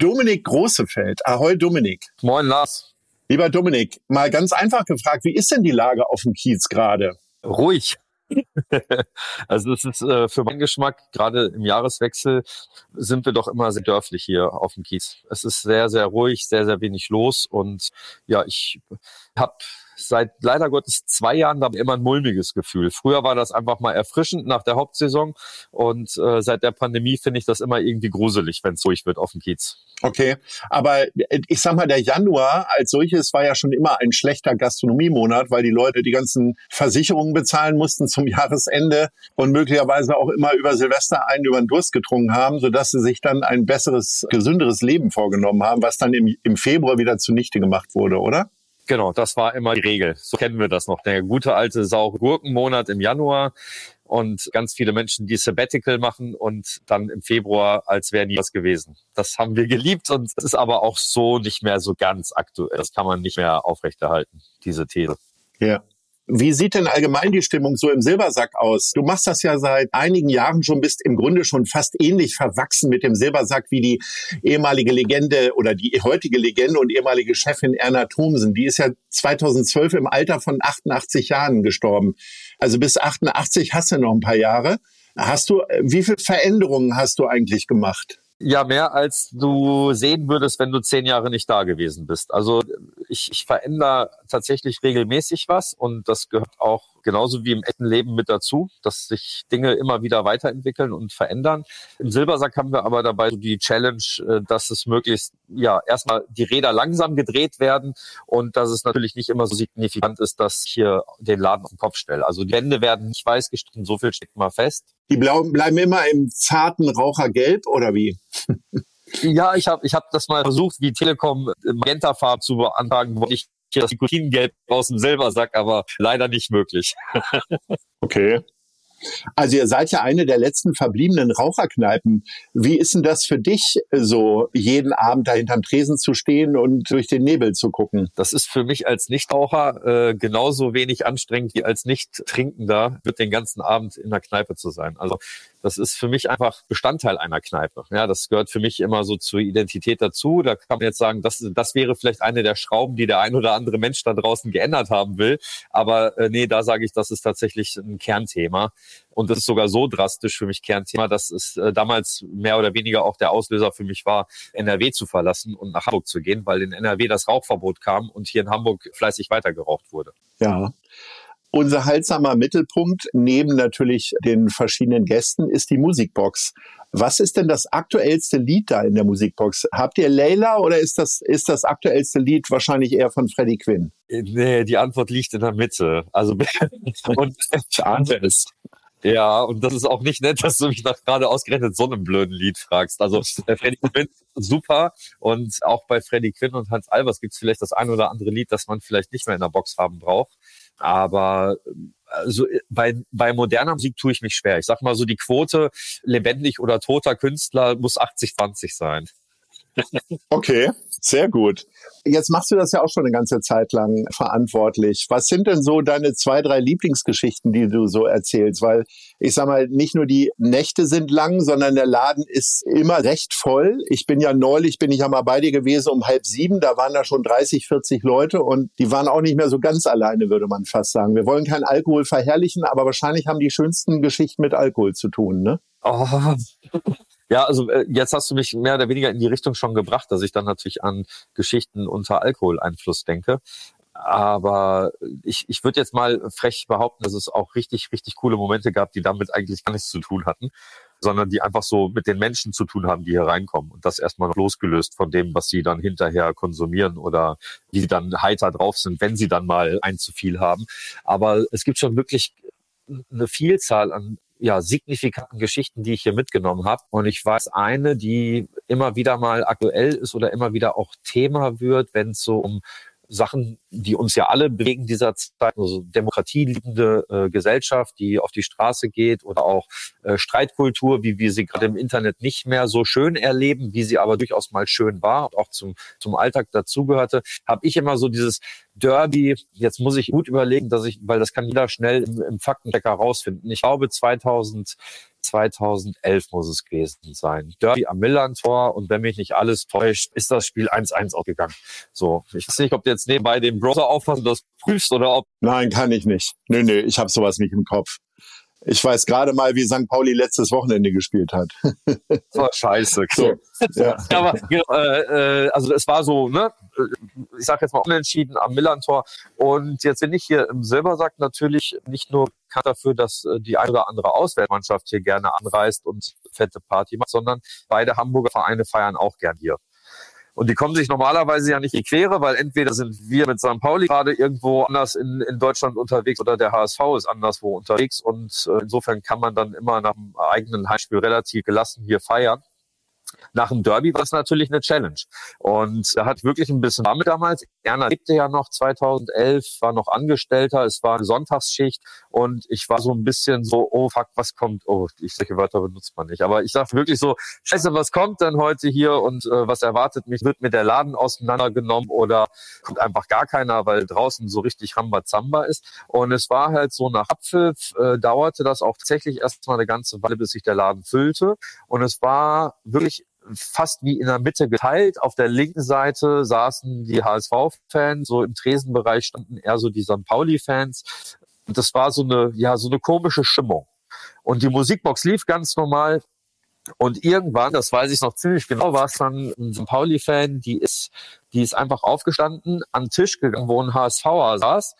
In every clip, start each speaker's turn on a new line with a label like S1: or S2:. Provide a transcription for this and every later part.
S1: Dominik Großefeld. Ahoi, Dominik.
S2: Moin, Lars.
S1: Lieber Dominik, mal ganz einfach gefragt, wie ist denn die Lage auf dem Kiez gerade?
S2: Ruhig. also es ist äh, für meinen Geschmack, gerade im Jahreswechsel, sind wir doch immer sehr dörflich hier auf dem Kiez. Es ist sehr, sehr ruhig, sehr, sehr wenig los und ja, ich habe seit leider Gottes zwei Jahren da immer ein mulmiges Gefühl. Früher war das einfach mal erfrischend nach der Hauptsaison und äh, seit der Pandemie finde ich das immer irgendwie gruselig, wenn es ruhig wird auf dem Kiez.
S1: Okay, aber äh, ich sag mal, der Januar als solches war ja schon immer ein schlechter Gastronomiemonat, weil die Leute die ganzen Versicherungen bezahlen mussten zum Jahresende und möglicherweise auch immer über Silvester einen über den Durst getrunken haben, sodass sie sich dann ein besseres, gesünderes Leben vorgenommen haben, was dann im, im Februar wieder zunichte gemacht wurde, oder?
S2: Genau, das war immer die Regel. So kennen wir das noch. Der gute alte saure Gurkenmonat im Januar und ganz viele Menschen, die Sabbatical machen und dann im Februar, als wäre nie was gewesen. Das haben wir geliebt und es ist aber auch so nicht mehr so ganz aktuell. Das kann man nicht mehr aufrechterhalten, diese These.
S1: Ja. Wie sieht denn allgemein die Stimmung so im Silbersack aus? Du machst das ja seit einigen Jahren schon, bist im Grunde schon fast ähnlich verwachsen mit dem Silbersack wie die ehemalige Legende oder die heutige Legende und ehemalige Chefin Erna Thomsen. Die ist ja 2012 im Alter von 88 Jahren gestorben. Also bis 88 hast du noch ein paar Jahre. Hast du, wie viele Veränderungen hast du eigentlich gemacht?
S2: Ja, mehr als du sehen würdest, wenn du zehn Jahre nicht da gewesen bist. Also ich, ich verändere tatsächlich regelmäßig was und das gehört auch genauso wie im echten Leben mit dazu, dass sich Dinge immer wieder weiterentwickeln und verändern. Im Silbersack haben wir aber dabei so die Challenge, äh, dass es möglichst, ja, erstmal die Räder langsam gedreht werden und dass es natürlich nicht immer so signifikant ist, dass ich hier den Laden auf den Kopf stelle. Also die Wände werden nicht weiß gestrichen, so viel steht mal fest.
S1: Die bleiben immer im zarten Rauchergelb oder wie?
S2: Ja, ich habe ich hab das mal versucht, wie Telekom Magentafarb zu beantragen, wo ich das Nikotingelb aus dem Silbersack, aber leider nicht möglich.
S1: okay. Also ihr seid ja eine der letzten verbliebenen Raucherkneipen. Wie ist denn das für dich, so jeden Abend da hinterm Tresen zu stehen und durch den Nebel zu gucken?
S2: Das ist für mich als Nichtraucher äh, genauso wenig anstrengend wie als Nicht-Trinkender, wird den ganzen Abend in der Kneipe zu sein. Also das ist für mich einfach Bestandteil einer Kneipe. Ja, das gehört für mich immer so zur Identität dazu. Da kann man jetzt sagen, das, das wäre vielleicht eine der Schrauben, die der ein oder andere Mensch da draußen geändert haben will. Aber äh, nee, da sage ich, das ist tatsächlich ein Kernthema. Und das ist sogar so drastisch für mich Kernthema, dass es äh, damals mehr oder weniger auch der Auslöser für mich war, NRW zu verlassen und nach Hamburg zu gehen, weil in NRW das Rauchverbot kam und hier in Hamburg fleißig weitergeraucht wurde.
S1: Ja. Unser heilsamer Mittelpunkt neben natürlich den verschiedenen Gästen ist die Musikbox. Was ist denn das aktuellste Lied da in der Musikbox? Habt ihr Layla oder ist das, ist das aktuellste Lied wahrscheinlich eher von Freddie Quinn?
S2: Nee, die Antwort liegt in der Mitte. Also, und ich es. Ja, und das ist auch nicht nett, dass du mich nach gerade ausgerechnet so einem blöden Lied fragst. Also äh, Freddie Quinn super und auch bei Freddie Quinn und Hans Albers gibt es vielleicht das ein oder andere Lied, das man vielleicht nicht mehr in der Box haben braucht. Aber also bei, bei moderner Musik tue ich mich schwer. Ich sag mal so, die Quote lebendig oder toter Künstler muss 80-20 sein.
S1: Okay, sehr gut. Jetzt machst du das ja auch schon eine ganze Zeit lang verantwortlich. Was sind denn so deine zwei, drei Lieblingsgeschichten, die du so erzählst? Weil ich sag mal, nicht nur die Nächte sind lang, sondern der Laden ist immer recht voll. Ich bin ja neulich, bin ich ja mal bei dir gewesen um halb sieben, da waren da schon 30, 40 Leute und die waren auch nicht mehr so ganz alleine, würde man fast sagen. Wir wollen keinen Alkohol verherrlichen, aber wahrscheinlich haben die schönsten Geschichten mit Alkohol zu tun, ne?
S2: Oh, ja, also äh, jetzt hast du mich mehr oder weniger in die Richtung schon gebracht, dass ich dann natürlich an Geschichten unter Alkoholeinfluss denke. Aber ich, ich würde jetzt mal frech behaupten, dass es auch richtig, richtig coole Momente gab, die damit eigentlich gar nichts zu tun hatten, sondern die einfach so mit den Menschen zu tun haben, die hier reinkommen. Und das erstmal losgelöst von dem, was sie dann hinterher konsumieren oder wie sie dann heiter drauf sind, wenn sie dann mal ein zu viel haben. Aber es gibt schon wirklich eine Vielzahl an ja, signifikanten Geschichten, die ich hier mitgenommen habe. Und ich weiß eine, die immer wieder mal aktuell ist oder immer wieder auch Thema wird, wenn es so um Sachen, die uns ja alle bewegen dieser Zeit, also demokratieliebende äh, Gesellschaft, die auf die Straße geht oder auch äh, Streitkultur, wie wir sie gerade im Internet nicht mehr so schön erleben, wie sie aber durchaus mal schön war und auch zum, zum Alltag dazugehörte, habe ich immer so dieses Derby, jetzt muss ich gut überlegen, dass ich, weil das kann jeder schnell im, im Faktenchecker rausfinden. Ich glaube 2000 2011 muss es gewesen sein. Derby am Millantor und wenn mich nicht alles täuscht, ist das Spiel 1-1 ausgegangen. So, ich weiß nicht, ob du jetzt nebenbei den Browser aufhast und das prüfst oder ob...
S1: Nein, kann ich nicht. Nö, nö, ich habe sowas nicht im Kopf. Ich weiß gerade mal, wie St. Pauli letztes Wochenende gespielt hat.
S2: War scheiße. So, ja. Aber äh, äh, also es war so, ne, ich sage jetzt mal unentschieden am Millantor. Und jetzt bin ich hier im Silbersack natürlich nicht nur bekannt dafür, dass äh, die eine oder andere Auswärtsmannschaft hier gerne anreist und fette Party macht, sondern beide Hamburger Vereine feiern auch gern hier. Und die kommen sich normalerweise ja nicht in die Quere, weil entweder sind wir mit St. Pauli gerade irgendwo anders in, in Deutschland unterwegs oder der HSV ist anderswo unterwegs. Und äh, insofern kann man dann immer nach dem eigenen Heimspiel relativ gelassen hier feiern nach dem Derby war es natürlich eine Challenge. Und er hat wirklich ein bisschen damit damals. Erna lebte ja noch 2011, war noch Angestellter, es war eine Sonntagsschicht und ich war so ein bisschen so, oh fuck, was kommt? Oh, ich solche Wörter benutzt man nicht. Aber ich sag wirklich so, scheiße, was kommt denn heute hier und äh, was erwartet mich? Wird mir der Laden auseinandergenommen oder kommt einfach gar keiner, weil draußen so richtig Rambazamba ist? Und es war halt so nach Abpfiff, äh, dauerte das auch tatsächlich erstmal eine ganze Weile, bis sich der Laden füllte. Und es war wirklich fast wie in der Mitte geteilt. Auf der linken Seite saßen die HSV-Fans, so im Tresenbereich standen eher so die St. Pauli-Fans. Und das war so eine, ja, so eine komische Stimmung. Und die Musikbox lief ganz normal. Und irgendwann, das weiß ich noch ziemlich genau, war es dann ein St. Pauli-Fan, die ist, die ist einfach aufgestanden, an den Tisch gegangen, wo ein HSVer saß.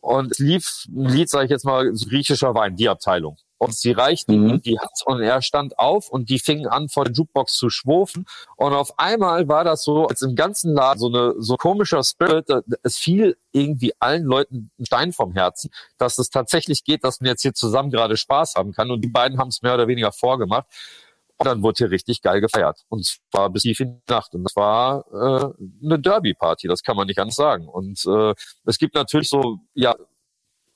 S2: Und es lief ein Lied, sage ich jetzt mal, griechischer Wein, die Abteilung. Und sie reichten mhm. ihm die Hand und er stand auf und die fingen an, vor der Jukebox zu schwurfen. Und auf einmal war das so, als im ganzen Laden so eine so komischer Spirit. Es fiel irgendwie allen Leuten ein Stein vom Herzen, dass es tatsächlich geht, dass man jetzt hier zusammen gerade Spaß haben kann. Und die beiden haben es mehr oder weniger vorgemacht. Und dann wurde hier richtig geil gefeiert. Und zwar bis tief in die Nacht. Und das war äh, eine Derby-Party, das kann man nicht anders sagen. Und äh, es gibt natürlich so, ja,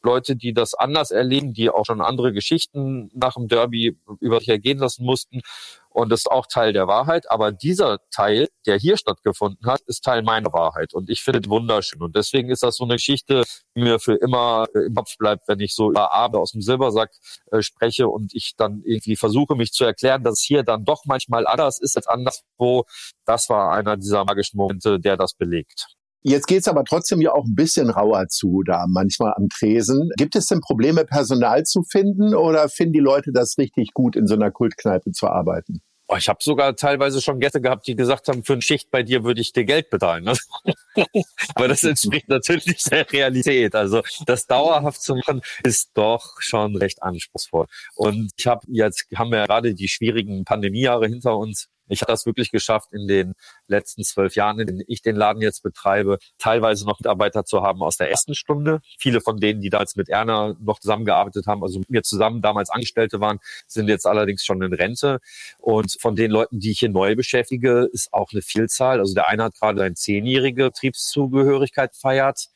S2: Leute, die das anders erleben, die auch schon andere Geschichten nach dem Derby über sich ergehen lassen mussten. Und das ist auch Teil der Wahrheit. Aber dieser Teil, der hier stattgefunden hat, ist Teil meiner Wahrheit. Und ich finde es wunderschön. Und deswegen ist das so eine Geschichte, die mir für immer im Kopf bleibt, wenn ich so über Abend aus dem Silbersack äh, spreche und ich dann irgendwie versuche, mich zu erklären, dass es hier dann doch manchmal anders ist als anderswo. Das war einer dieser magischen Momente, der das belegt.
S1: Jetzt geht's aber trotzdem ja auch ein bisschen rauer zu da manchmal am Tresen. Gibt es denn Probleme, Personal zu finden oder finden die Leute das richtig gut, in so einer Kultkneipe zu arbeiten?
S2: Oh, ich habe sogar teilweise schon Gäste gehabt, die gesagt haben, für eine Schicht bei dir würde ich dir Geld bezahlen. Ne? Aber das entspricht natürlich der Realität. Also das dauerhaft zu machen, ist doch schon recht anspruchsvoll. Und ich habe jetzt haben wir ja gerade die schwierigen Pandemiejahre hinter uns. Ich habe das wirklich geschafft, in den letzten zwölf Jahren, in denen ich den Laden jetzt betreibe, teilweise noch Mitarbeiter zu haben aus der ersten Stunde. Viele von denen, die damals mit Erna noch zusammengearbeitet haben, also mit mir zusammen damals Angestellte waren, sind jetzt allerdings schon in Rente. Und von den Leuten, die ich hier neu beschäftige, ist auch eine Vielzahl. Also der eine hat gerade eine zehnjährige Betriebszugehörigkeit feiert.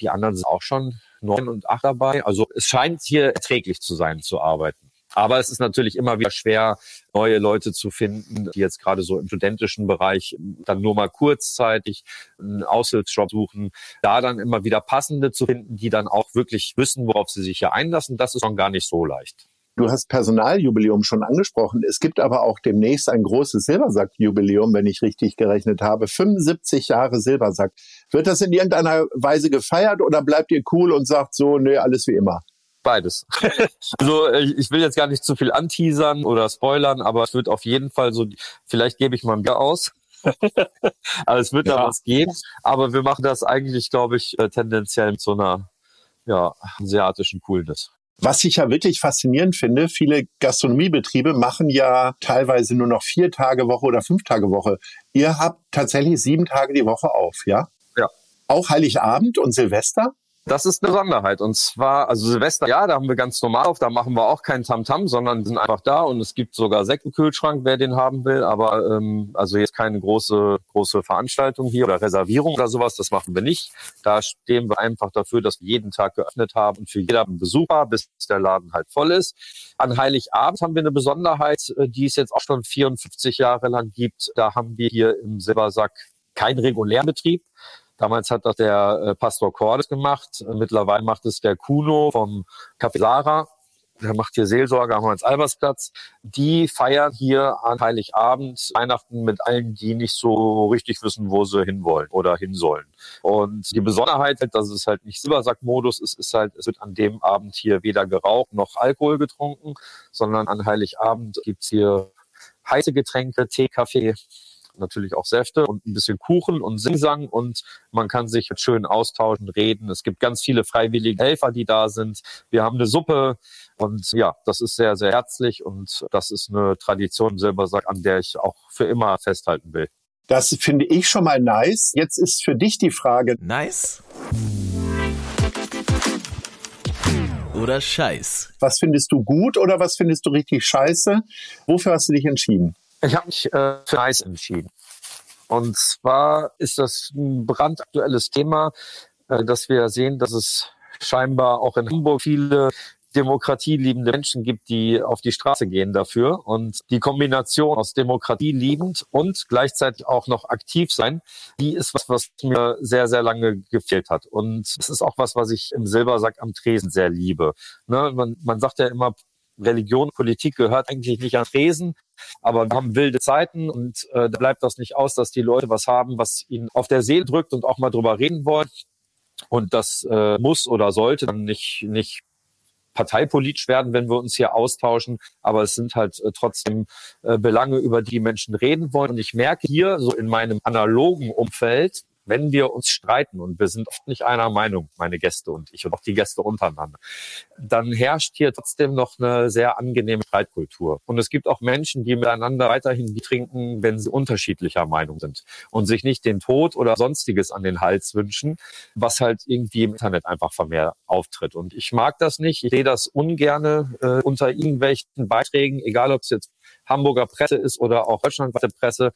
S2: Die anderen sind auch schon neun und acht dabei. Also es scheint hier erträglich zu sein, zu arbeiten. Aber es ist natürlich immer wieder schwer, neue Leute zu finden, die jetzt gerade so im studentischen Bereich dann nur mal kurzzeitig einen Aushilfsjob suchen, da dann immer wieder passende zu finden, die dann auch wirklich wissen, worauf sie sich hier einlassen. Das ist schon gar nicht so leicht.
S1: Du hast Personaljubiläum schon angesprochen. Es gibt aber auch demnächst ein großes Silbersack-Jubiläum, wenn ich richtig gerechnet habe. 75 Jahre Silbersack. Wird das in irgendeiner Weise gefeiert oder bleibt ihr cool und sagt so, nee, alles wie immer?
S2: Beides. also ich will jetzt gar nicht zu viel anteasern oder spoilern, aber es wird auf jeden Fall so, vielleicht gebe ich mal ein Bier aus. aber es wird ja. da was geben. Aber wir machen das eigentlich, glaube ich, äh, tendenziell mit so einer ja, asiatischen Coolness.
S1: Was ich ja wirklich faszinierend finde, viele Gastronomiebetriebe machen ja teilweise nur noch vier Tage Woche oder fünf Tage Woche. Ihr habt tatsächlich sieben Tage die Woche auf, ja?
S2: Ja.
S1: Auch Heiligabend und Silvester?
S2: Das ist eine Besonderheit. Und zwar, also Silvester, ja, da haben wir ganz normal auf, da machen wir auch keinen Tamtam, sondern sind einfach da und es gibt sogar Sekt im Kühlschrank, wer den haben will. Aber ähm, also jetzt keine große, große Veranstaltung hier oder Reservierung oder sowas, das machen wir nicht. Da stehen wir einfach dafür, dass wir jeden Tag geöffnet haben und für jeder Besucher, bis der Laden halt voll ist. An Heiligabend haben wir eine Besonderheit, äh, die es jetzt auch schon 54 Jahre lang gibt. Da haben wir hier im Silbersack keinen regulären Betrieb, Damals hat das der äh, Pastor Cordes gemacht. Mittlerweile macht es der Kuno vom Café Lara. Der macht hier Seelsorge am Hans-Albers-Platz. Die feiern hier an Heiligabend Weihnachten mit allen, die nicht so richtig wissen, wo sie hinwollen oder hin sollen. Und die Besonderheit, halt, dass es halt nicht Silbersack-Modus ist, ist halt, es wird an dem Abend hier weder geraucht noch Alkohol getrunken, sondern an Heiligabend gibt's hier heiße Getränke, Tee, Kaffee, natürlich auch Säfte und ein bisschen Kuchen und Singsang und man kann sich jetzt schön austauschen, reden. Es gibt ganz viele freiwillige Helfer, die da sind. Wir haben eine Suppe und ja, das ist sehr, sehr herzlich und das ist eine Tradition im Silbersack, an der ich auch für immer festhalten will.
S1: Das finde ich schon mal nice. Jetzt ist für dich die Frage.
S3: Nice? Oder scheiß?
S1: Was findest du gut oder was findest du richtig scheiße? Wofür hast du dich entschieden?
S2: Ich habe mich äh, für Eis entschieden. Und zwar ist das ein brandaktuelles Thema, äh, dass wir sehen, dass es scheinbar auch in Hamburg viele demokratieliebende Menschen gibt, die auf die Straße gehen dafür. Und die Kombination aus Demokratie liebend und gleichzeitig auch noch aktiv sein, die ist was, was mir sehr, sehr lange gefehlt hat. Und es ist auch was, was ich im Silbersack am Tresen sehr liebe. Ne? Man, man sagt ja immer, Religion, Politik gehört eigentlich nicht an Tresen, aber wir haben wilde Zeiten und äh, da bleibt das nicht aus, dass die Leute was haben, was ihnen auf der Seele drückt und auch mal drüber reden wollen. Und das äh, muss oder sollte dann nicht, nicht parteipolitisch werden, wenn wir uns hier austauschen, aber es sind halt äh, trotzdem äh, Belange, über die Menschen reden wollen. Und ich merke hier so in meinem analogen Umfeld, wenn wir uns streiten und wir sind oft nicht einer Meinung, meine Gäste und ich und auch die Gäste untereinander, dann herrscht hier trotzdem noch eine sehr angenehme Streitkultur. Und es gibt auch Menschen, die miteinander weiterhin trinken, wenn sie unterschiedlicher Meinung sind und sich nicht den Tod oder sonstiges an den Hals wünschen, was halt irgendwie im Internet einfach vermehrt auftritt. Und ich mag das nicht. Ich sehe das ungerne äh, unter irgendwelchen Beiträgen, egal ob es jetzt Hamburger Presse ist oder auch deutschlandweite Presse.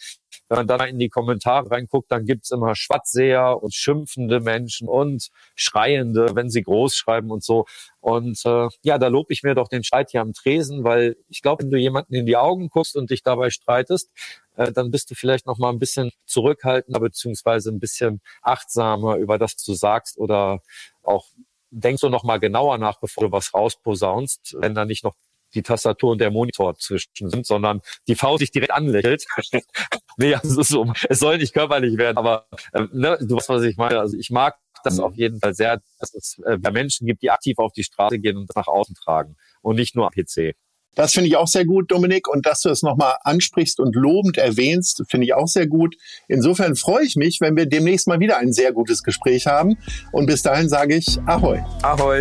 S2: Wenn man dann in die Kommentare reinguckt, dann gibt's immer Schwatzseher und schimpfende Menschen und Schreiende, wenn sie groß schreiben und so. Und äh, ja, da lobe ich mir doch den Streit hier am Tresen, weil ich glaube, wenn du jemanden in die Augen guckst und dich dabei streitest, äh, dann bist du vielleicht noch mal ein bisschen zurückhaltender beziehungsweise ein bisschen achtsamer über das, was du sagst oder auch denkst du noch mal genauer nach, bevor du was rausposaunst, wenn da nicht noch die Tastatur und der Monitor zwischen sind, sondern die Faust sich direkt anlächelt. nee, also so, es soll nicht körperlich werden, aber äh, ne, du weißt, was ich meine. Also ich mag das auf jeden Fall sehr, dass es äh, Menschen gibt, die aktiv auf die Straße gehen und das nach außen tragen und nicht nur am PC.
S1: Das finde ich auch sehr gut, Dominik. Und dass du es nochmal ansprichst und lobend erwähnst, finde ich auch sehr gut. Insofern freue ich mich, wenn wir demnächst mal wieder ein sehr gutes Gespräch haben. Und bis dahin sage ich Ahoi.
S2: Ahoi.